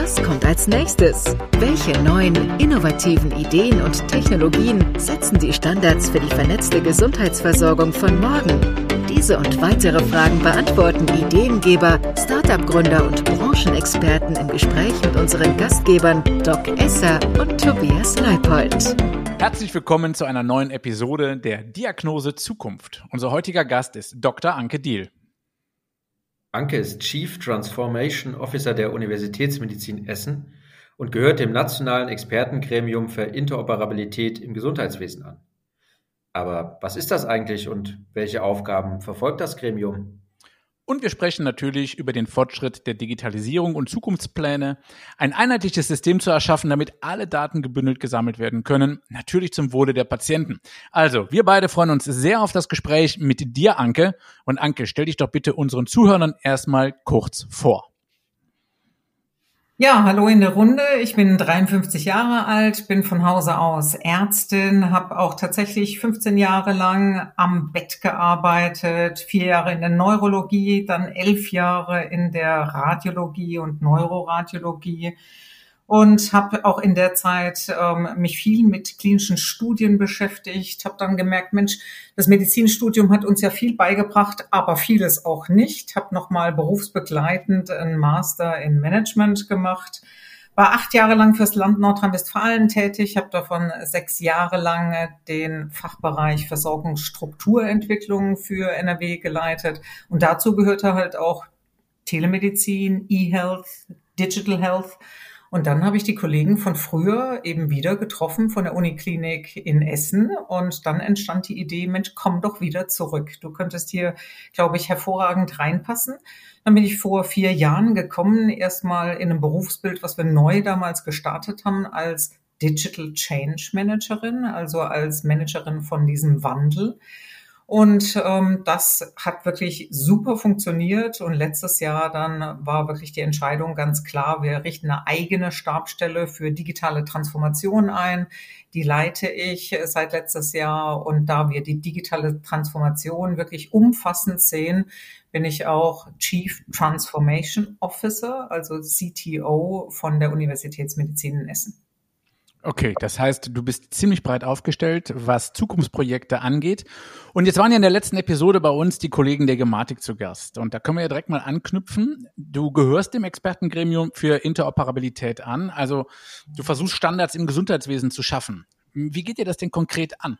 Was kommt als nächstes? Welche neuen, innovativen Ideen und Technologien setzen die Standards für die vernetzte Gesundheitsversorgung von morgen? Diese und weitere Fragen beantworten Ideengeber, Startup-Gründer und Branchenexperten im Gespräch mit unseren Gastgebern Doc Esser und Tobias Leipold. Herzlich willkommen zu einer neuen Episode der Diagnose Zukunft. Unser heutiger Gast ist Dr. Anke Diel. Anke ist Chief Transformation Officer der Universitätsmedizin Essen und gehört dem nationalen Expertengremium für Interoperabilität im Gesundheitswesen an. Aber was ist das eigentlich und welche Aufgaben verfolgt das Gremium? Und wir sprechen natürlich über den Fortschritt der Digitalisierung und Zukunftspläne, ein einheitliches System zu erschaffen, damit alle Daten gebündelt gesammelt werden können, natürlich zum Wohle der Patienten. Also, wir beide freuen uns sehr auf das Gespräch mit dir, Anke. Und Anke, stell dich doch bitte unseren Zuhörern erstmal kurz vor. Ja, hallo in der Runde. Ich bin 53 Jahre alt, bin von Hause aus Ärztin, habe auch tatsächlich 15 Jahre lang am Bett gearbeitet, vier Jahre in der Neurologie, dann elf Jahre in der Radiologie und Neuroradiologie und habe auch in der Zeit ähm, mich viel mit klinischen Studien beschäftigt, habe dann gemerkt, Mensch, das Medizinstudium hat uns ja viel beigebracht, aber vieles auch nicht. Habe nochmal berufsbegleitend einen Master in Management gemacht, war acht Jahre lang fürs Land Nordrhein-Westfalen tätig, habe davon sechs Jahre lang den Fachbereich Versorgungsstrukturentwicklung für NRW geleitet. Und dazu gehörte halt auch Telemedizin, E-Health, Digital Health und dann habe ich die Kollegen von früher eben wieder getroffen von der Uniklinik in Essen. Und dann entstand die Idee, Mensch, komm doch wieder zurück. Du könntest hier, glaube ich, hervorragend reinpassen. Dann bin ich vor vier Jahren gekommen, erstmal in einem Berufsbild, was wir neu damals gestartet haben, als Digital Change Managerin, also als Managerin von diesem Wandel. Und ähm, das hat wirklich super funktioniert. Und letztes Jahr dann war wirklich die Entscheidung ganz klar, wir richten eine eigene Stabstelle für digitale Transformation ein. Die leite ich seit letztes Jahr. Und da wir die digitale Transformation wirklich umfassend sehen, bin ich auch Chief Transformation Officer, also CTO von der Universitätsmedizin in Essen. Okay, das heißt, du bist ziemlich breit aufgestellt, was Zukunftsprojekte angeht. Und jetzt waren ja in der letzten Episode bei uns die Kollegen der Gematik zu Gast. Und da können wir ja direkt mal anknüpfen. Du gehörst dem Expertengremium für Interoperabilität an. Also du versuchst Standards im Gesundheitswesen zu schaffen. Wie geht dir das denn konkret an?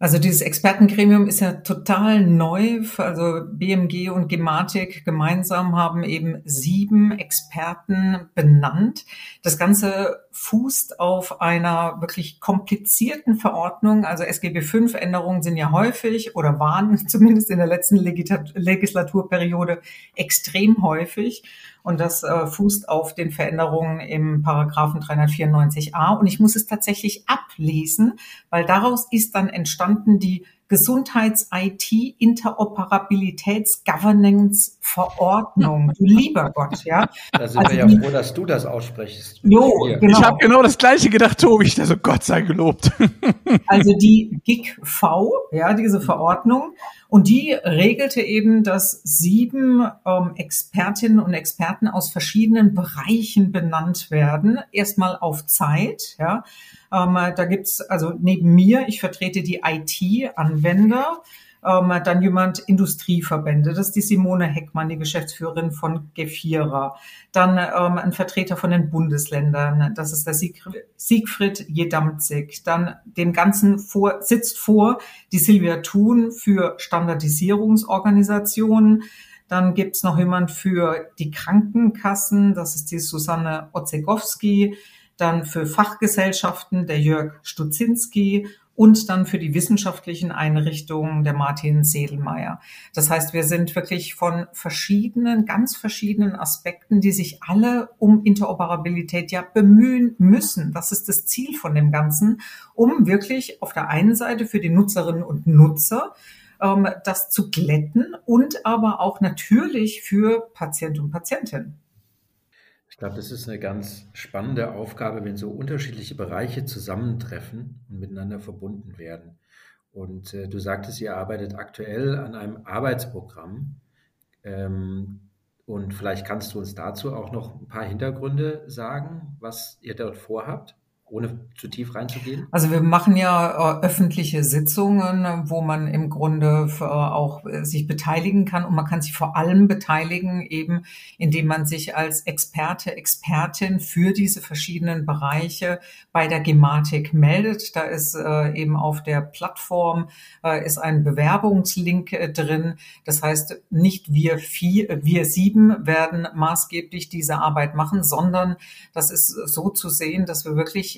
Also dieses Expertengremium ist ja total neu. Also BMG und Gematik gemeinsam haben eben sieben Experten benannt. Das Ganze fußt auf einer wirklich komplizierten Verordnung. Also SGB V Änderungen sind ja häufig oder waren zumindest in der letzten Legislaturperiode extrem häufig. Und das äh, fußt auf den Veränderungen im Paragraphen 394a. Und ich muss es tatsächlich ablesen, weil daraus ist dann entstanden die Gesundheits-IT-Interoperabilitäts-Governance-Verordnung. Du lieber Gott, ja. Da sind also wir ja froh, dass du das aussprichst. Jo, genau. Ich habe genau das Gleiche gedacht, Tobi. Ich dachte, Gott sei gelobt. Also die GIG-V, ja, diese Verordnung, und die regelte eben, dass sieben ähm, Expertinnen und Experten aus verschiedenen Bereichen benannt werden. Erstmal auf Zeit, ja. Ähm, da gibt's also neben mir, ich vertrete die IT-Anwender, ähm, dann jemand Industrieverbände, das ist die Simone Heckmann, die Geschäftsführerin von Gefira. Dann ähm, ein Vertreter von den Bundesländern, das ist der Sieg Siegfried Jedamzig. Dann dem Ganzen vor, sitzt vor die Silvia Thun für Standardisierungsorganisationen. Dann gibt's noch jemand für die Krankenkassen, das ist die Susanne Otzegowski dann für Fachgesellschaften der Jörg Stutzinski und dann für die wissenschaftlichen Einrichtungen der Martin Sedelmeier. Das heißt, wir sind wirklich von verschiedenen, ganz verschiedenen Aspekten, die sich alle um Interoperabilität ja bemühen müssen. Das ist das Ziel von dem Ganzen, um wirklich auf der einen Seite für die Nutzerinnen und Nutzer ähm, das zu glätten und aber auch natürlich für Patient und Patientin. Ich glaube, das ist eine ganz spannende Aufgabe, wenn so unterschiedliche Bereiche zusammentreffen und miteinander verbunden werden. Und äh, du sagtest, ihr arbeitet aktuell an einem Arbeitsprogramm. Ähm, und vielleicht kannst du uns dazu auch noch ein paar Hintergründe sagen, was ihr dort vorhabt ohne zu tief reinzugehen? Also wir machen ja äh, öffentliche Sitzungen, wo man im Grunde äh, auch äh, sich beteiligen kann und man kann sich vor allem beteiligen, eben indem man sich als Experte, Expertin für diese verschiedenen Bereiche bei der Gematik meldet. Da ist äh, eben auf der Plattform äh, ist ein Bewerbungslink äh, drin. Das heißt, nicht wir vier, wir sieben werden maßgeblich diese Arbeit machen, sondern das ist so zu sehen, dass wir wirklich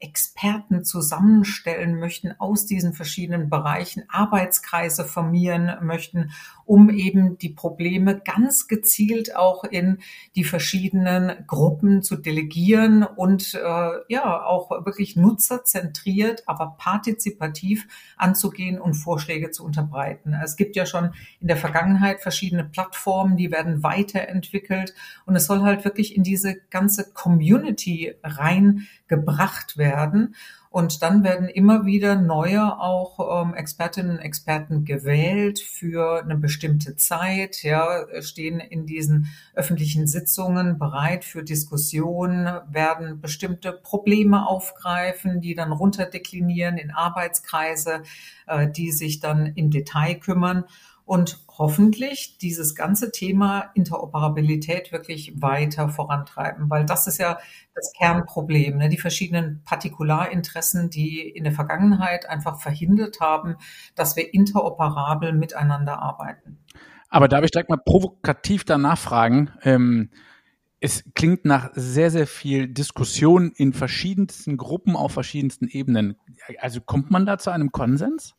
Experten zusammenstellen möchten aus diesen verschiedenen Bereichen, Arbeitskreise formieren möchten, um eben die Probleme ganz gezielt auch in die verschiedenen Gruppen zu delegieren und äh, ja auch wirklich nutzerzentriert, aber partizipativ anzugehen und Vorschläge zu unterbreiten. Es gibt ja schon in der Vergangenheit verschiedene Plattformen, die werden weiterentwickelt und es soll halt wirklich in diese ganze Community reingebracht werden. Und dann werden immer wieder neue auch ähm, Expertinnen und Experten gewählt für eine bestimmte Zeit, ja, stehen in diesen öffentlichen Sitzungen bereit für Diskussionen, werden bestimmte Probleme aufgreifen, die dann runterdeklinieren in Arbeitskreise, äh, die sich dann im Detail kümmern und hoffentlich dieses ganze Thema Interoperabilität wirklich weiter vorantreiben, weil das ist ja das Kernproblem, ne? die verschiedenen Partikularinteressen, die in der Vergangenheit einfach verhindert haben, dass wir interoperabel miteinander arbeiten. Aber darf ich direkt mal provokativ danach fragen? Ähm, es klingt nach sehr, sehr viel Diskussion in verschiedensten Gruppen auf verschiedensten Ebenen. Also kommt man da zu einem Konsens?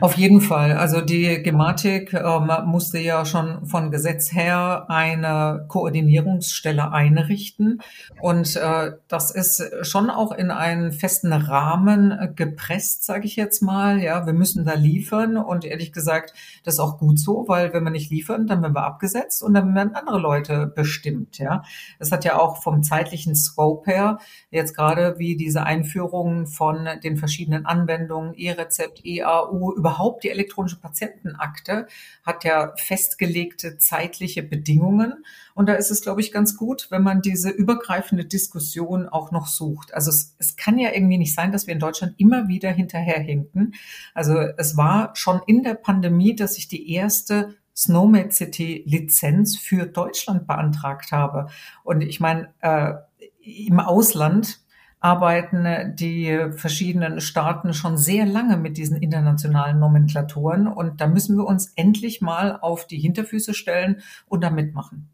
Auf jeden Fall. Also die Gematik ähm, musste ja schon von Gesetz her eine Koordinierungsstelle einrichten. Und äh, das ist schon auch in einen festen Rahmen gepresst, sage ich jetzt mal. Ja, wir müssen da liefern. Und ehrlich gesagt, das ist auch gut so, weil wenn wir nicht liefern, dann werden wir abgesetzt und dann werden andere Leute bestimmt. Ja, es hat ja auch vom zeitlichen Scope her jetzt gerade wie diese Einführungen von den verschiedenen Anwendungen, E-Rezept, EAU, überhaupt die elektronische Patientenakte hat ja festgelegte zeitliche Bedingungen. Und da ist es, glaube ich, ganz gut, wenn man diese übergreifende Diskussion auch noch sucht. Also es, es kann ja irgendwie nicht sein, dass wir in Deutschland immer wieder hinterherhinken. Also es war schon in der Pandemie, dass ich die erste Snowmed City Lizenz für Deutschland beantragt habe. Und ich meine, äh, im Ausland arbeiten die verschiedenen Staaten schon sehr lange mit diesen internationalen Nomenklaturen und da müssen wir uns endlich mal auf die Hinterfüße stellen und da mitmachen.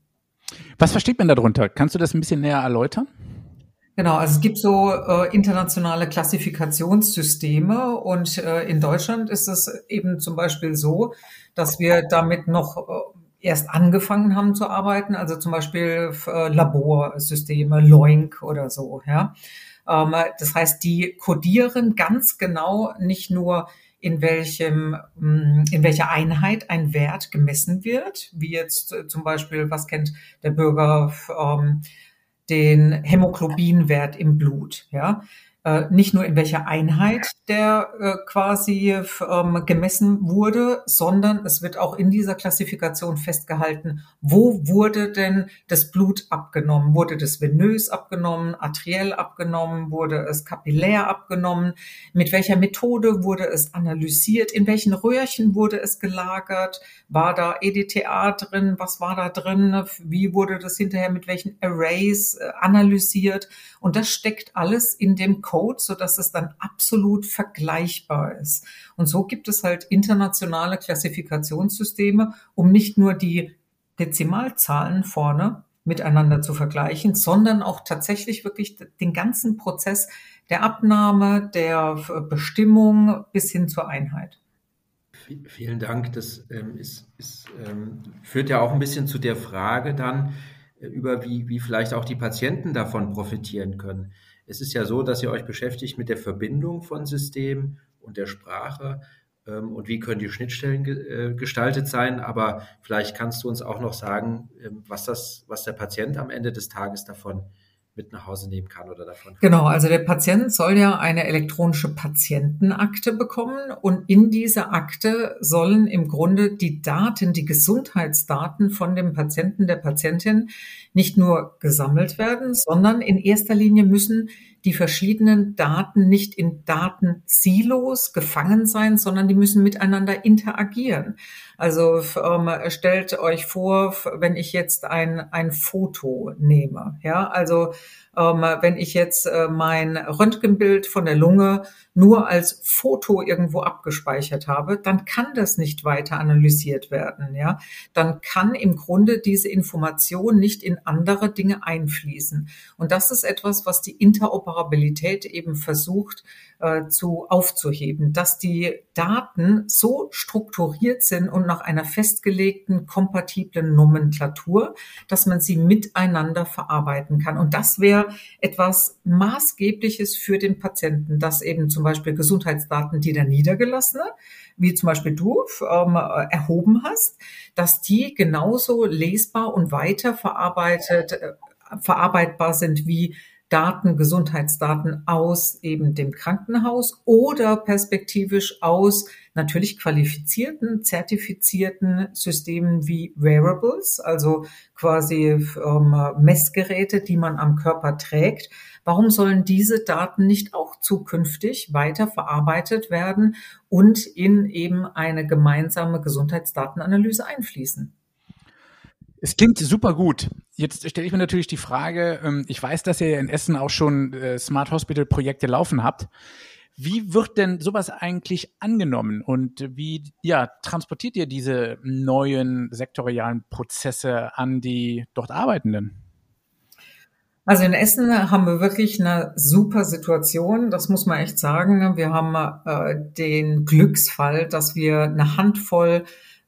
Was versteht man darunter? Kannst du das ein bisschen näher erläutern? Genau, also es gibt so äh, internationale Klassifikationssysteme und äh, in Deutschland ist es eben zum Beispiel so, dass wir damit noch äh, erst angefangen haben zu arbeiten, also zum Beispiel äh, Laborsysteme, Loink oder so, ja. Ähm, das heißt, die kodieren ganz genau nicht nur in welchem, mm, in welcher Einheit ein Wert gemessen wird, wie jetzt äh, zum Beispiel, was kennt der Bürger, ähm, den Hämoglobinwert im Blut, ja, nicht nur in welcher Einheit der äh, quasi ähm, gemessen wurde, sondern es wird auch in dieser Klassifikation festgehalten, wo wurde denn das Blut abgenommen? Wurde das venös abgenommen, arteriell abgenommen, wurde es kapillär abgenommen? Mit welcher Methode wurde es analysiert? In welchen Röhrchen wurde es gelagert? War da EDTA drin? Was war da drin? Wie wurde das hinterher mit welchen Arrays äh, analysiert? Und das steckt alles in dem Code Code, so dass es dann absolut vergleichbar ist. Und so gibt es halt internationale Klassifikationssysteme, um nicht nur die Dezimalzahlen vorne miteinander zu vergleichen, sondern auch tatsächlich wirklich den ganzen Prozess der Abnahme, der Bestimmung bis hin zur Einheit. Vielen Dank. Das ähm, ist, ist, ähm, führt ja auch ein bisschen zu der Frage dann, äh, über wie, wie vielleicht auch die Patienten davon profitieren können. Es ist ja so, dass ihr euch beschäftigt mit der Verbindung von System und der Sprache. ähm, und wie können die Schnittstellen ge äh, gestaltet sein. Aber vielleicht kannst du uns auch noch sagen, ähm, was das, was der Patient am Ende des Tages davon mit nach Hause nehmen kann oder davon. Genau, also der Patient soll ja eine elektronische Patientenakte bekommen und in dieser Akte sollen im Grunde die Daten, die Gesundheitsdaten von dem Patienten, der Patientin nicht nur gesammelt werden, sondern in erster Linie müssen die verschiedenen Daten nicht in Datensilos gefangen sein, sondern die müssen miteinander interagieren. Also ähm, stellt euch vor, wenn ich jetzt ein, ein Foto nehme, ja, also wenn ich jetzt äh, mein Röntgenbild von der Lunge nur als Foto irgendwo abgespeichert habe, dann kann das nicht weiter analysiert werden. Ja, dann kann im Grunde diese Information nicht in andere Dinge einfließen. Und das ist etwas, was die Interoperabilität eben versucht äh, zu aufzuheben, dass die Daten so strukturiert sind und nach einer festgelegten kompatiblen Nomenklatur, dass man sie miteinander verarbeiten kann. Und das wäre etwas Maßgebliches für den Patienten, dass eben zum Beispiel Gesundheitsdaten, die der Niedergelassene, wie zum Beispiel du, ähm, erhoben hast, dass die genauso lesbar und weiterverarbeitet, äh, verarbeitbar sind wie Daten, Gesundheitsdaten aus eben dem Krankenhaus oder perspektivisch aus natürlich qualifizierten, zertifizierten Systemen wie Wearables, also quasi ähm, Messgeräte, die man am Körper trägt. Warum sollen diese Daten nicht auch zukünftig weiter verarbeitet werden und in eben eine gemeinsame Gesundheitsdatenanalyse einfließen? Es klingt super gut. Jetzt stelle ich mir natürlich die Frage, ähm, ich weiß, dass ihr in Essen auch schon äh, Smart Hospital Projekte laufen habt. Wie wird denn sowas eigentlich angenommen und wie ja, transportiert ihr diese neuen sektorialen Prozesse an die dort Arbeitenden? Also in Essen haben wir wirklich eine super Situation, das muss man echt sagen. Wir haben äh, den Glücksfall, dass wir eine Handvoll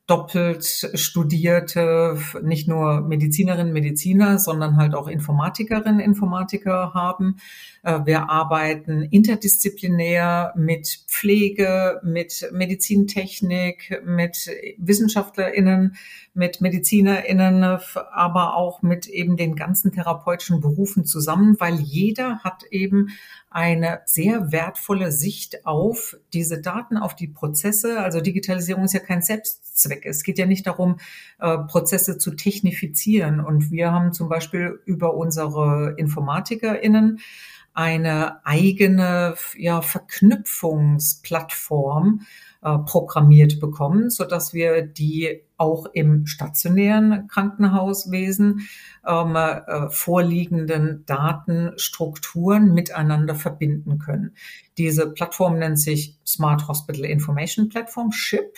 doppelt studierte, nicht nur Medizinerinnen, Mediziner, sondern halt auch Informatikerinnen, Informatiker haben. Äh, wir arbeiten interdisziplinär mit Pflege, mit Medizintechnik, mit WissenschaftlerInnen, mit MedizinerInnen, aber auch mit eben den ganzen therapeutischen Berufen zusammen, weil jeder hat eben eine sehr wertvolle Sicht auf diese Daten, auf die Prozesse. Also Digitalisierung ist ja kein Selbstzweck. Es geht ja nicht darum, äh, Prozesse zu technifizieren. Und wir haben zum Beispiel über unsere InformatikerInnen eine eigene ja, Verknüpfungsplattform äh, programmiert bekommen, so dass wir die auch im stationären Krankenhauswesen ähm, äh, vorliegenden Datenstrukturen miteinander verbinden können. Diese Plattform nennt sich Smart Hospital Information Platform, SHIP.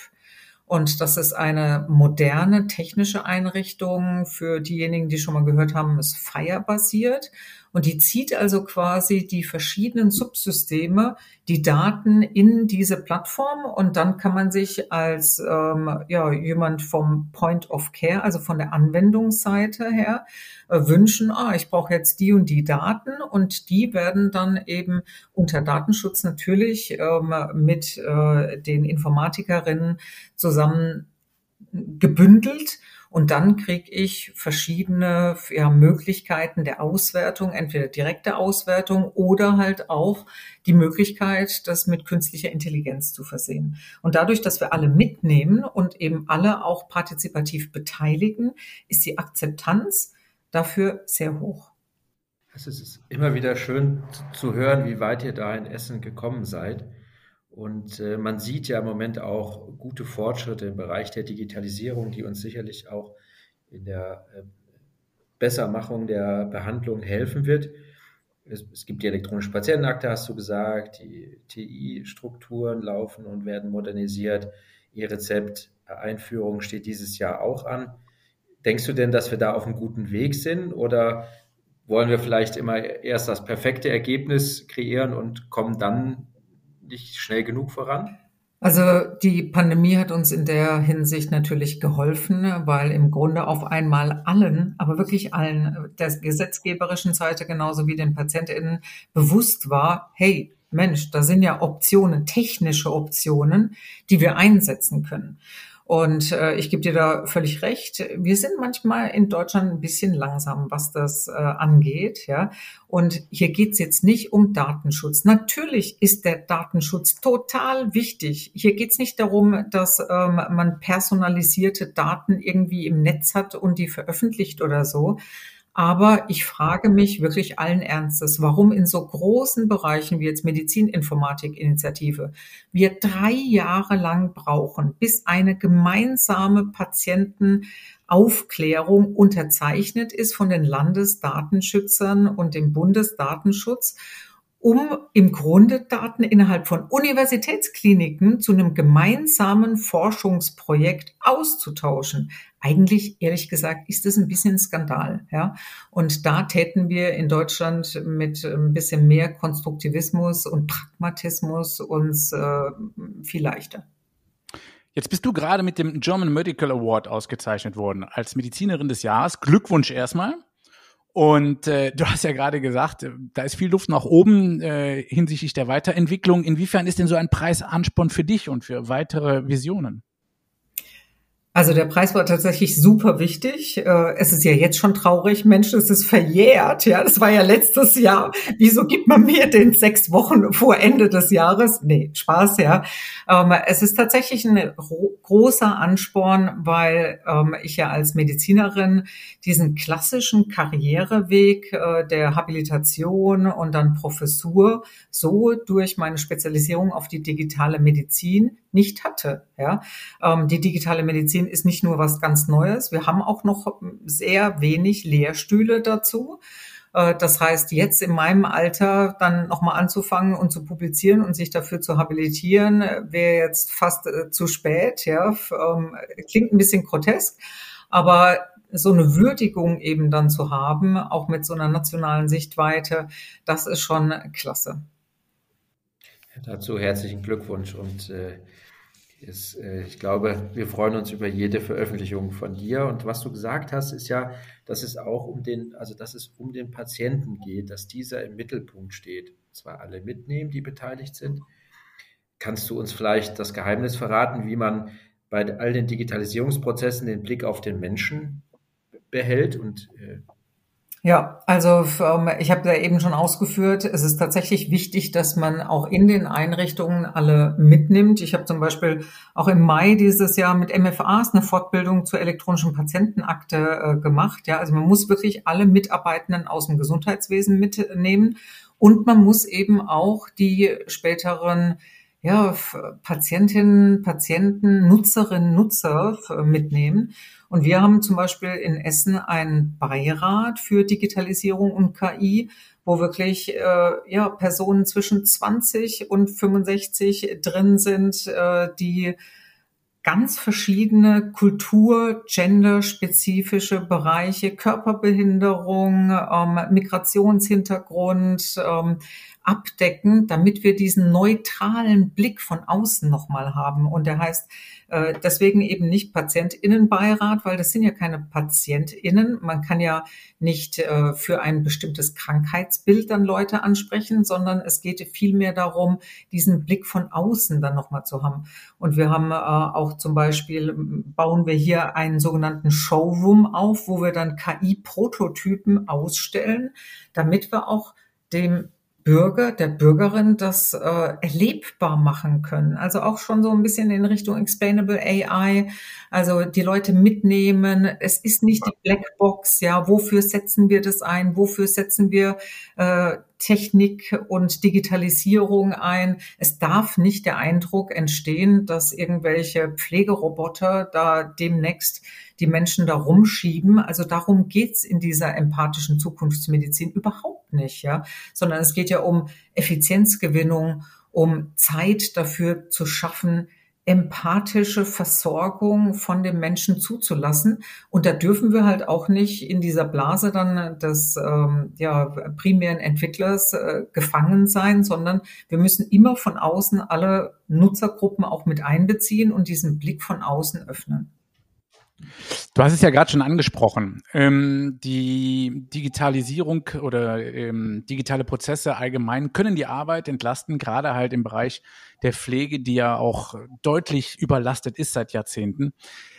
Und das ist eine moderne technische Einrichtung. Für diejenigen, die schon mal gehört haben, ist Fire-basiert. Und die zieht also quasi die verschiedenen Subsysteme, die Daten in diese Plattform. Und dann kann man sich als ähm, ja, jemand vom Point of Care, also von der Anwendungsseite her, äh, wünschen, ah, ich brauche jetzt die und die Daten. Und die werden dann eben unter Datenschutz natürlich ähm, mit äh, den Informatikerinnen zusammen gebündelt und dann kriege ich verschiedene ja, Möglichkeiten der Auswertung, entweder direkte Auswertung oder halt auch die Möglichkeit, das mit künstlicher Intelligenz zu versehen. Und dadurch, dass wir alle mitnehmen und eben alle auch partizipativ beteiligen, ist die Akzeptanz dafür sehr hoch. Es ist immer wieder schön zu hören, wie weit ihr da in Essen gekommen seid. Und äh, man sieht ja im Moment auch gute Fortschritte im Bereich der Digitalisierung, die uns sicherlich auch in der äh, Bessermachung der Behandlung helfen wird. Es, es, gibt die elektronische Patientenakte, hast du gesagt, die TI-Strukturen laufen und werden modernisiert. E-Rezept-Einführung steht dieses Jahr auch an. Denkst du denn, dass wir da auf einem guten Weg sind oder wollen wir vielleicht immer erst das perfekte Ergebnis kreieren und kommen dann nicht schnell genug voran? Also die Pandemie hat uns in der Hinsicht natürlich geholfen, weil im Grunde auf einmal allen, aber wirklich allen, der gesetzgeberischen Seite genauso wie den PatientInnen bewusst war, hey, Mensch, da sind ja Optionen, technische Optionen, die wir einsetzen können. Und äh, ich gebe dir da völlig recht. Wir sind manchmal in Deutschland ein bisschen langsam, was das äh, angeht. Ja, und hier geht's jetzt nicht um Datenschutz. Natürlich ist der Datenschutz total wichtig. Hier geht's nicht darum, dass ähm, man personalisierte Daten irgendwie im Netz hat und die veröffentlicht oder so. Aber ich frage mich wirklich allen Ernstes, warum in so großen Bereichen wie jetzt Medizininformatik-Initiative wir drei Jahre lang brauchen, bis eine gemeinsame Patientenaufklärung unterzeichnet ist von den Landesdatenschützern und dem Bundesdatenschutz um im Grunde Daten innerhalb von Universitätskliniken zu einem gemeinsamen Forschungsprojekt auszutauschen. Eigentlich, ehrlich gesagt, ist das ein bisschen Skandal, ja. Und da täten wir in Deutschland mit ein bisschen mehr Konstruktivismus und Pragmatismus uns äh, viel leichter. Jetzt bist du gerade mit dem German Medical Award ausgezeichnet worden als Medizinerin des Jahres. Glückwunsch erstmal. Und äh, du hast ja gerade gesagt, äh, da ist viel Luft nach oben äh, hinsichtlich der Weiterentwicklung. Inwiefern ist denn so ein Preis Ansporn für dich und für weitere Visionen? Also der Preis war tatsächlich super wichtig. Äh, es ist ja jetzt schon traurig, Mensch, es ist verjährt. Ja, das war ja letztes Jahr. Wieso gibt man mir den sechs Wochen vor Ende des Jahres? Nee, Spaß, ja. Ähm, es ist tatsächlich ein großer Ansporn, weil ähm, ich ja als Medizinerin diesen klassischen Karriereweg äh, der Habilitation und dann Professur so durch meine Spezialisierung auf die digitale Medizin nicht hatte. Ja, ähm, die digitale Medizin ist nicht nur was ganz Neues. Wir haben auch noch sehr wenig Lehrstühle dazu. Äh, das heißt, jetzt in meinem Alter dann nochmal anzufangen und zu publizieren und sich dafür zu habilitieren, wäre jetzt fast äh, zu spät. Ja, ähm, klingt ein bisschen grotesk, aber so eine Würdigung eben dann zu haben, auch mit so einer nationalen Sichtweite, das ist schon klasse. Dazu herzlichen Glückwunsch und äh, ist, äh, ich glaube, wir freuen uns über jede Veröffentlichung von dir. Und was du gesagt hast, ist ja, dass es auch um den, also dass es um den Patienten geht, dass dieser im Mittelpunkt steht. Zwar alle mitnehmen, die beteiligt sind. Kannst du uns vielleicht das Geheimnis verraten, wie man bei all den Digitalisierungsprozessen den Blick auf den Menschen behält und äh, ja, also ähm, ich habe da eben schon ausgeführt, es ist tatsächlich wichtig, dass man auch in den Einrichtungen alle mitnimmt. Ich habe zum Beispiel auch im Mai dieses Jahr mit MFAs eine Fortbildung zur elektronischen Patientenakte äh, gemacht. Ja, also man muss wirklich alle Mitarbeitenden aus dem Gesundheitswesen mitnehmen und man muss eben auch die späteren ja, Patientinnen, Patienten, Nutzerinnen, Nutzer mitnehmen. Und wir haben zum Beispiel in Essen einen Beirat für Digitalisierung und KI, wo wirklich äh, ja, Personen zwischen 20 und 65 drin sind, äh, die ganz verschiedene Kultur, genderspezifische Bereiche, Körperbehinderung, ähm, Migrationshintergrund ähm, abdecken, damit wir diesen neutralen Blick von außen nochmal haben. Und der heißt äh, deswegen eben nicht Patientinnenbeirat, weil das sind ja keine Patientinnen. Man kann ja nicht äh, für ein bestimmtes Krankheitsbild dann Leute ansprechen, sondern es geht vielmehr darum, diesen Blick von außen dann nochmal zu haben. Und wir haben äh, auch zum Beispiel, bauen wir hier einen sogenannten Showroom auf, wo wir dann KI-Prototypen ausstellen, damit wir auch dem Bürger, der Bürgerin das äh, erlebbar machen können. Also auch schon so ein bisschen in Richtung Explainable AI, also die Leute mitnehmen. Es ist nicht die Blackbox, ja, wofür setzen wir das ein, wofür setzen wir äh, Technik und Digitalisierung ein. Es darf nicht der Eindruck entstehen, dass irgendwelche Pflegeroboter da demnächst die Menschen da rumschieben. Also darum geht's in dieser empathischen Zukunftsmedizin überhaupt nicht, ja, sondern es geht ja um Effizienzgewinnung, um Zeit dafür zu schaffen, empathische Versorgung von dem Menschen zuzulassen. Und da dürfen wir halt auch nicht in dieser Blase dann des ähm, ja, primären Entwicklers äh, gefangen sein, sondern wir müssen immer von außen alle Nutzergruppen auch mit einbeziehen und diesen Blick von außen öffnen. Du hast es ja gerade schon angesprochen. Ähm, die Digitalisierung oder ähm, digitale Prozesse allgemein können die Arbeit entlasten, gerade halt im Bereich der Pflege, die ja auch deutlich überlastet ist seit Jahrzehnten.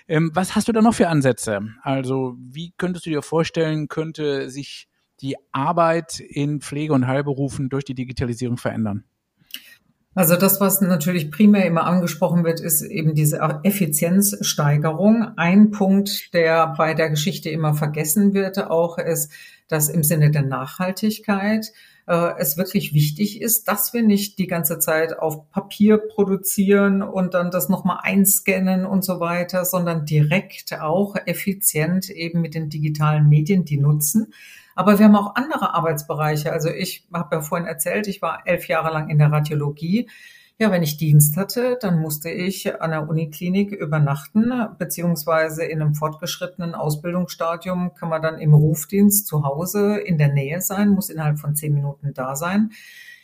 Ähm, was hast du da noch für Ansätze? Also wie könntest du dir vorstellen, könnte sich die Arbeit in Pflege- und Heilberufen durch die Digitalisierung verändern? Also das, was natürlich primär immer angesprochen wird, ist eben diese Effizienzsteigerung. Ein Punkt, der bei der Geschichte immer vergessen wird, auch ist, dass im Sinne der Nachhaltigkeit äh, es wirklich wichtig ist, dass wir nicht die ganze Zeit auf Papier produzieren und dann das nochmal einscannen und so weiter, sondern direkt auch effizient eben mit den digitalen Medien die nutzen. Aber wir haben auch andere Arbeitsbereiche. Also ich habe ja vorhin erzählt, ich war elf Jahre lang in der Radiologie. Ja, wenn ich Dienst hatte, dann musste ich an der Uniklinik übernachten, beziehungsweise in einem fortgeschrittenen Ausbildungsstadium kann man dann im Rufdienst zu Hause in der Nähe sein, muss innerhalb von zehn Minuten da sein.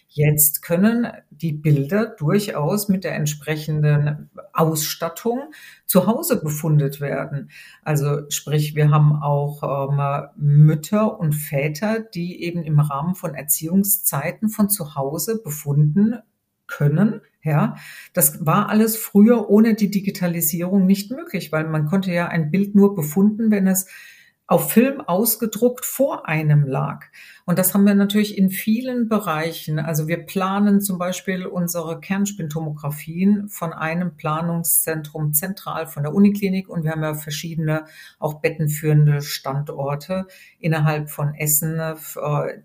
Jetzt können die Bilder durchaus mit der entsprechenden Ausstattung zu Hause befundet werden. Also sprich, wir haben auch ähm, Mütter und Väter, die eben im Rahmen von Erziehungszeiten von zu Hause befunden können. Ja, das war alles früher ohne die Digitalisierung nicht möglich, weil man konnte ja ein Bild nur befunden, wenn es auf Film ausgedruckt vor einem lag. Und das haben wir natürlich in vielen Bereichen. Also wir planen zum Beispiel unsere Kernspintomographien von einem Planungszentrum zentral von der Uniklinik und wir haben ja verschiedene auch bettenführende Standorte innerhalb von Essen, äh,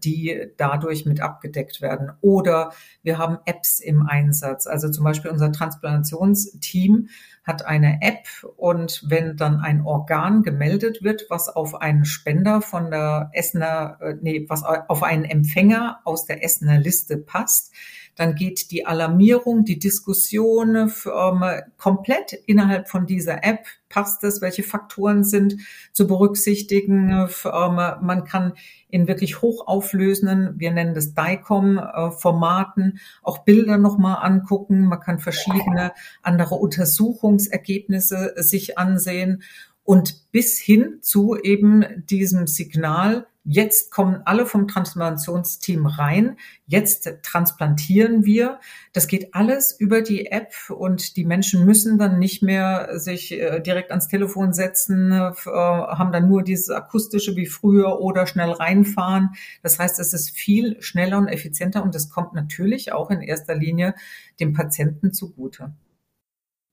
die dadurch mit abgedeckt werden. Oder wir haben Apps im Einsatz. Also zum Beispiel unser Transplantationsteam hat eine App und wenn dann ein Organ gemeldet wird, was auf einen Spender von der Essener, äh, nee, was auf einen Empfänger aus der Essener Liste passt, dann geht die Alarmierung, die Diskussion ähm, komplett innerhalb von dieser App. Passt es? Welche Faktoren sind zu berücksichtigen? Ähm, man kann in wirklich hochauflösenden, wir nennen das DICOM-Formaten, auch Bilder nochmal angucken. Man kann verschiedene andere Untersuchungsergebnisse sich ansehen und bis hin zu eben diesem Signal, Jetzt kommen alle vom Transplantationsteam rein. Jetzt transplantieren wir. Das geht alles über die App und die Menschen müssen dann nicht mehr sich äh, direkt ans Telefon setzen, äh, haben dann nur dieses akustische wie früher oder schnell reinfahren. Das heißt, es ist viel schneller und effizienter und es kommt natürlich auch in erster Linie dem Patienten zugute.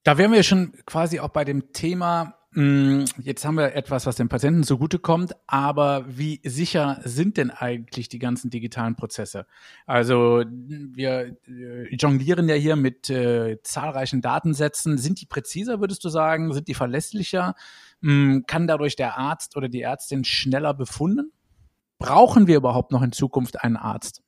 Da wären wir schon quasi auch bei dem Thema jetzt haben wir etwas, was dem Patienten zugutekommt, aber wie sicher sind denn eigentlich die ganzen digitalen Prozesse? Also wir äh, jonglieren ja hier mit äh, zahlreichen Datensätzen. Sind die präziser, würdest du sagen? Sind die verlässlicher? Mm, kann dadurch der Arzt oder die Ärztin schneller befunden? Brauchen wir überhaupt noch in Zukunft einen Arzt?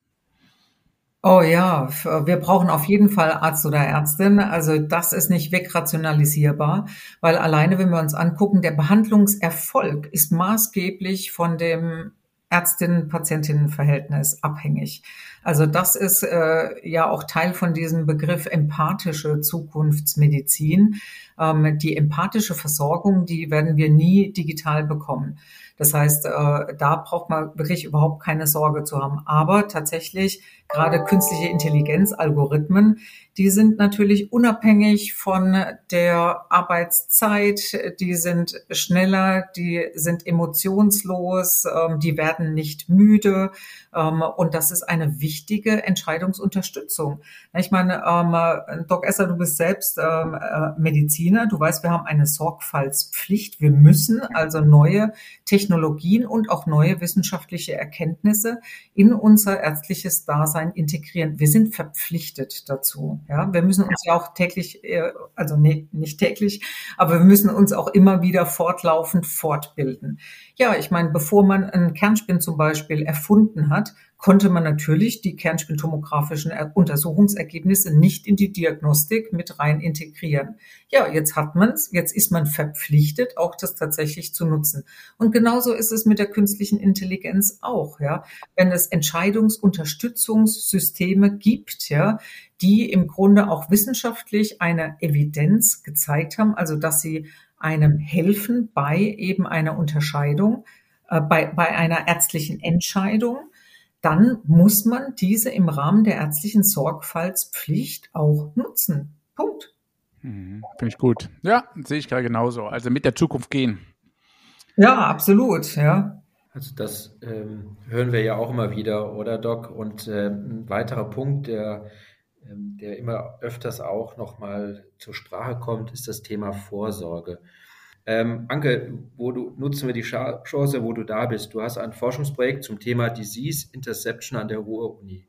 Oh ja, wir brauchen auf jeden Fall Arzt oder Ärztin. Also das ist nicht wegrationalisierbar, weil alleine, wenn wir uns angucken, der Behandlungserfolg ist maßgeblich von dem Ärztinnen-Patientinnen-Verhältnis abhängig. Also das ist äh, ja auch Teil von diesem Begriff empathische Zukunftsmedizin. Ähm, die empathische Versorgung, die werden wir nie digital bekommen. Das heißt, äh, da braucht man wirklich überhaupt keine Sorge zu haben. Aber tatsächlich gerade künstliche Intelligenz, Algorithmen, die sind natürlich unabhängig von der Arbeitszeit, die sind schneller, die sind emotionslos, ähm, die werden nicht müde. Ähm, und das ist eine wichtige Entscheidungsunterstützung. Ich meine, ähm, Doc Esser, du bist selbst äh, Mediziner. Du weißt, wir haben eine Sorgfaltspflicht. Wir müssen also neue Technologien und auch neue wissenschaftliche Erkenntnisse in unser ärztliches Dasein integrieren. Wir sind verpflichtet dazu. Ja, wir müssen uns ja auch täglich, äh, also nee, nicht täglich, aber wir müssen uns auch immer wieder fortlaufend fortbilden. Ja, ich meine, bevor man einen Kernspin zum Beispiel erfunden hat, konnte man natürlich die kernspintomografischen Untersuchungsergebnisse nicht in die Diagnostik mit rein integrieren. Ja, jetzt hat man's, jetzt ist man verpflichtet, auch das tatsächlich zu nutzen. Und genauso ist es mit der künstlichen Intelligenz auch, ja. Wenn es Entscheidungsunterstützungssysteme gibt, ja, die im Grunde auch wissenschaftlich eine Evidenz gezeigt haben, also dass sie einem helfen bei eben einer Unterscheidung, äh, bei, bei einer ärztlichen Entscheidung, dann muss man diese im Rahmen der ärztlichen Sorgfaltspflicht auch nutzen. Punkt. Mhm, Finde ich gut. Ja, sehe ich gerade genauso. Also mit der Zukunft gehen. Ja, absolut, ja. Also das ähm, hören wir ja auch immer wieder, oder Doc? Und äh, ein weiterer Punkt, der, ähm, der immer öfters auch nochmal zur Sprache kommt, ist das Thema Vorsorge. Ähm, Anke, wo du, nutzen wir die Chance, wo du da bist. Du hast ein Forschungsprojekt zum Thema Disease Interception an der Ruhr-Uni.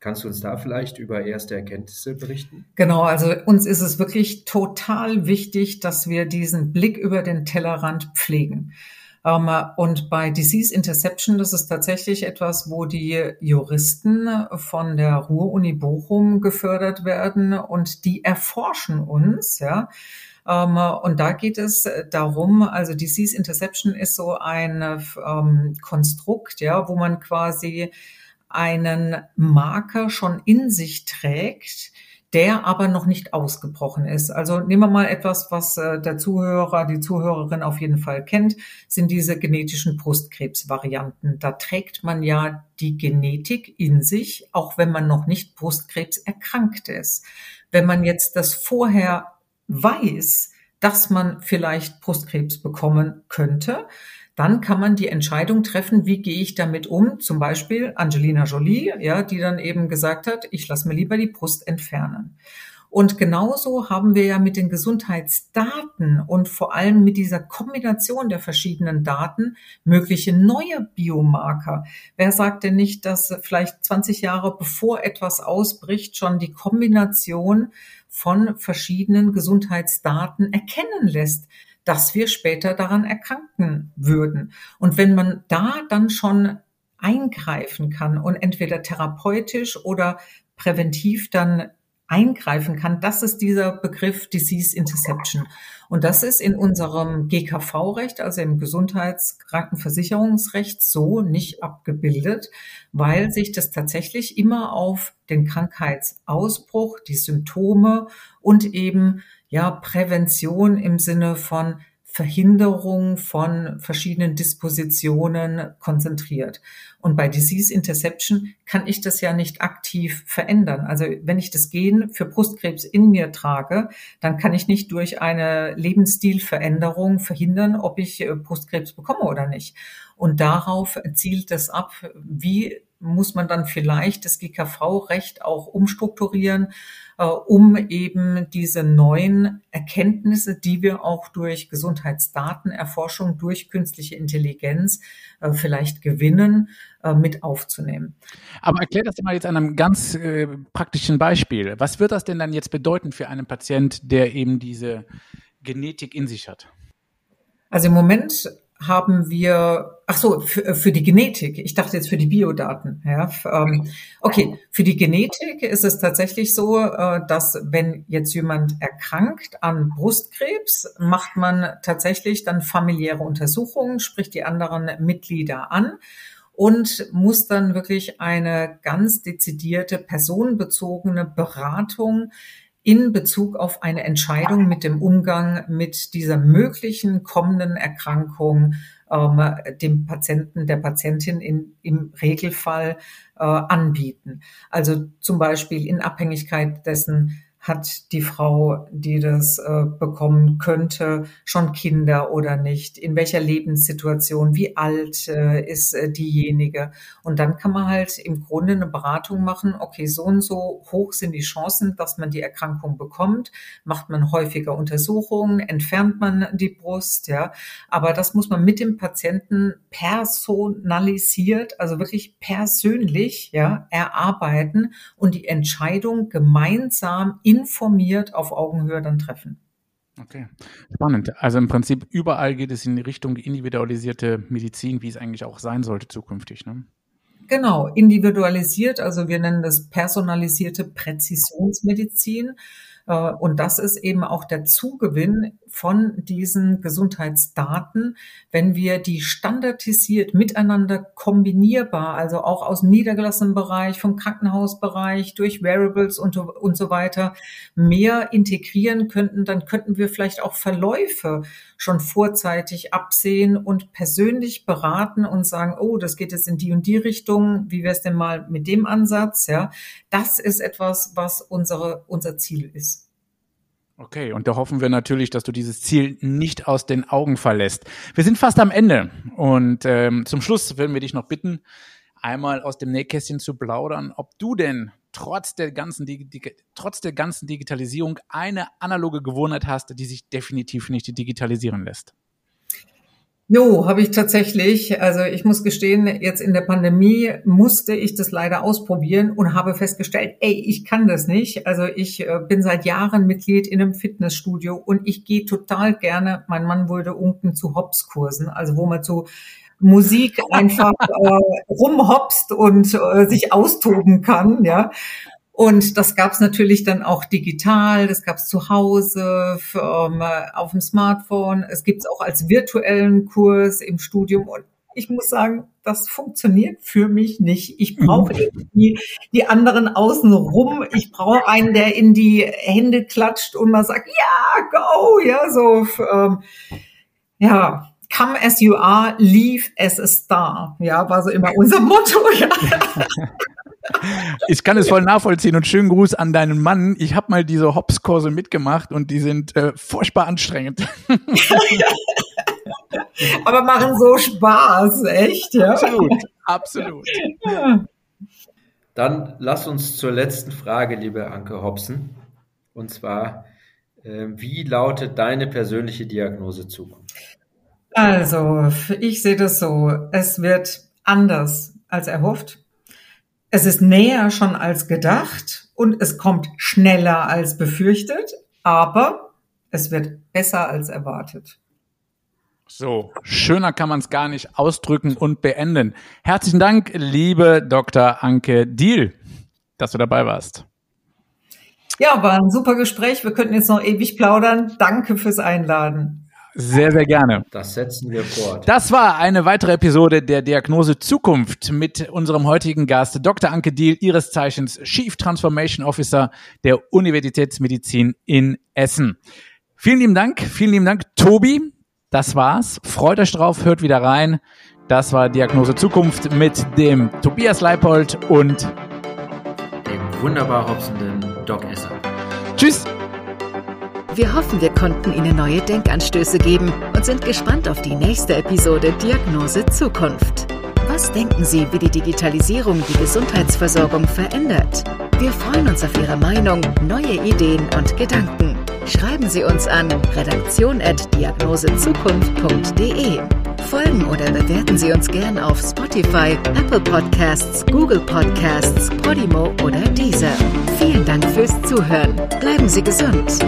Kannst du uns da vielleicht über erste Erkenntnisse berichten? Genau, also uns ist es wirklich total wichtig, dass wir diesen Blick über den Tellerrand pflegen. Ähm, und bei Disease Interception, das ist tatsächlich etwas, wo die Juristen von der Ruhr-Uni Bochum gefördert werden und die erforschen uns, ja. Ähm, und da geht es darum, also Disease Interception ist so ein ähm, Konstrukt, ja, wo man quasi einen Marker schon in sich trägt, der aber noch nicht ausgebrochen ist. Also nehmen wir mal etwas, was äh, der Zuhörer, die Zuhörerin auf jeden Fall kennt, sind diese genetischen Brustkrebsvarianten. Da trägt man ja die Genetik in sich, auch wenn man noch nicht Brustkrebs erkrankt ist. Wenn man jetzt das vorher weiß, dass man vielleicht Brustkrebs bekommen könnte, dann kann man die Entscheidung treffen, wie gehe ich damit um. Zum Beispiel Angelina Jolie, ja, die dann eben gesagt hat, ich lasse mir lieber die Brust entfernen. Und genauso haben wir ja mit den Gesundheitsdaten und vor allem mit dieser Kombination der verschiedenen Daten mögliche neue Biomarker. Wer sagt denn nicht, dass vielleicht 20 Jahre bevor etwas ausbricht, schon die Kombination von verschiedenen Gesundheitsdaten erkennen lässt? dass wir später daran erkranken würden. Und wenn man da dann schon eingreifen kann und entweder therapeutisch oder präventiv dann eingreifen kann, das ist dieser Begriff Disease Interception. Und das ist in unserem GKV-Recht, also im Gesundheitskrankenversicherungsrecht, so nicht abgebildet, weil sich das tatsächlich immer auf den Krankheitsausbruch, die Symptome und eben ja, Prävention im Sinne von Verhinderung von verschiedenen Dispositionen konzentriert. Und bei Disease Interception kann ich das ja nicht aktiv verändern. Also wenn ich das Gen für Brustkrebs in mir trage, dann kann ich nicht durch eine Lebensstilveränderung verhindern, ob ich äh, Brustkrebs bekomme oder nicht. Und darauf zielt es ab, wie muss man dann vielleicht das GKV-Recht auch umstrukturieren, äh, um eben diese neuen Erkenntnisse, die wir auch durch Gesundheitsdatenerforschung, durch künstliche Intelligenz äh, vielleicht gewinnen, äh, mit aufzunehmen. Aber erklär das mal jetzt an einem ganz äh, praktischen Beispiel. Was wird das denn dann jetzt bedeuten für einen Patient, der eben diese Genetik in sich hat? Also im Moment haben wir, ach so, für, für die Genetik. Ich dachte jetzt für die Biodaten. Ja, ähm, okay, für die Genetik ist es tatsächlich so, äh, dass wenn jetzt jemand erkrankt an Brustkrebs, macht man tatsächlich dann familiäre Untersuchungen, spricht die anderen Mitglieder an und muss dann wirklich eine ganz dezidierte personenbezogene Beratung in Bezug auf eine Entscheidung mit dem Umgang mit dieser möglichen kommenden Erkrankung ähm, dem Patienten, der Patientin in, im Regelfall äh, anbieten. Also zum Beispiel in Abhängigkeit dessen, hat die Frau, die das äh, bekommen könnte, schon Kinder oder nicht? In welcher Lebenssituation? Wie alt äh, ist äh, diejenige? Und dann kann man halt im Grunde eine Beratung machen. Okay, so und so hoch sind die Chancen, dass man die Erkrankung bekommt. Macht man häufiger Untersuchungen? Entfernt man die Brust? Ja, aber das muss man mit dem Patienten personalisiert, also wirklich persönlich, ja, erarbeiten und die Entscheidung gemeinsam informiert auf Augenhöhe dann treffen. Okay, spannend. Also im Prinzip überall geht es in Richtung individualisierte Medizin, wie es eigentlich auch sein sollte zukünftig. Ne? Genau, individualisiert, also wir nennen das personalisierte Präzisionsmedizin. Äh, und das ist eben auch der Zugewinn von diesen Gesundheitsdaten, wenn wir die standardisiert miteinander kombinierbar, also auch aus dem niedergelassenen Bereich, vom Krankenhausbereich, durch Wearables und, und so weiter, mehr integrieren könnten, dann könnten wir vielleicht auch Verläufe schon vorzeitig absehen und persönlich beraten und sagen, oh, das geht jetzt in die und die Richtung, wie wäre es denn mal mit dem Ansatz, ja? Das ist etwas, was unsere, unser Ziel ist. Okay, und da hoffen wir natürlich, dass du dieses Ziel nicht aus den Augen verlässt. Wir sind fast am Ende und ähm, zum Schluss würden wir dich noch bitten, einmal aus dem Nähkästchen zu plaudern, ob du denn trotz der ganzen, trotz der ganzen Digitalisierung eine analoge Gewohnheit hast, die sich definitiv nicht digitalisieren lässt. Jo, habe ich tatsächlich. Also ich muss gestehen, jetzt in der Pandemie musste ich das leider ausprobieren und habe festgestellt, ey, ich kann das nicht. Also ich äh, bin seit Jahren Mitglied in einem Fitnessstudio und ich gehe total gerne, mein Mann wurde unten zu Hops-Kursen, also wo man zu Musik einfach äh, rumhopst und äh, sich austoben kann, ja. Und das gab es natürlich dann auch digital, das gab es zu Hause, für, ähm, auf dem Smartphone. Es gibt es auch als virtuellen Kurs im Studium. Und ich muss sagen, das funktioniert für mich nicht. Ich brauche mhm. irgendwie die anderen außen rum. Ich brauche einen, der in die Hände klatscht und mal sagt, ja, go, ja, so, ähm, ja, come as you are, leave as a star. Ja, war so immer unser Motto. Ja. Ich kann es voll nachvollziehen und schönen Gruß an deinen Mann. Ich habe mal diese Hops-Kurse mitgemacht und die sind äh, furchtbar anstrengend. Aber machen so Spaß, echt, ja. Absolut, absolut. Dann lass uns zur letzten Frage, liebe Anke Hobson. Und zwar, äh, wie lautet deine persönliche Diagnose Zukunft? Also, ich sehe das so. Es wird anders als erhofft. Es ist näher schon als gedacht und es kommt schneller als befürchtet, aber es wird besser als erwartet. So, schöner kann man es gar nicht ausdrücken und beenden. Herzlichen Dank, liebe Dr. Anke Diel, dass du dabei warst. Ja, war ein super Gespräch. Wir könnten jetzt noch ewig plaudern. Danke fürs Einladen. Sehr, sehr gerne. Das setzen wir fort. Das war eine weitere Episode der Diagnose Zukunft mit unserem heutigen Gast Dr. Anke Diel, ihres Zeichens Chief Transformation Officer der Universitätsmedizin in Essen. Vielen lieben Dank, vielen lieben Dank, Tobi. Das war's. Freut euch drauf, hört wieder rein. Das war Diagnose Zukunft mit dem Tobias Leipold und dem wunderbar hopsenden Doc Esser. Tschüss. Wir hoffen, wir konnten Ihnen neue Denkanstöße geben und sind gespannt auf die nächste Episode Diagnose Zukunft. Was denken Sie, wie die Digitalisierung die Gesundheitsversorgung verändert? Wir freuen uns auf Ihre Meinung, neue Ideen und Gedanken. Schreiben Sie uns an redaktion.diagnosezukunft.de. Folgen oder bewerten Sie uns gern auf Spotify, Apple Podcasts, Google Podcasts, Podimo oder Deezer. Vielen Dank fürs Zuhören. Bleiben Sie gesund.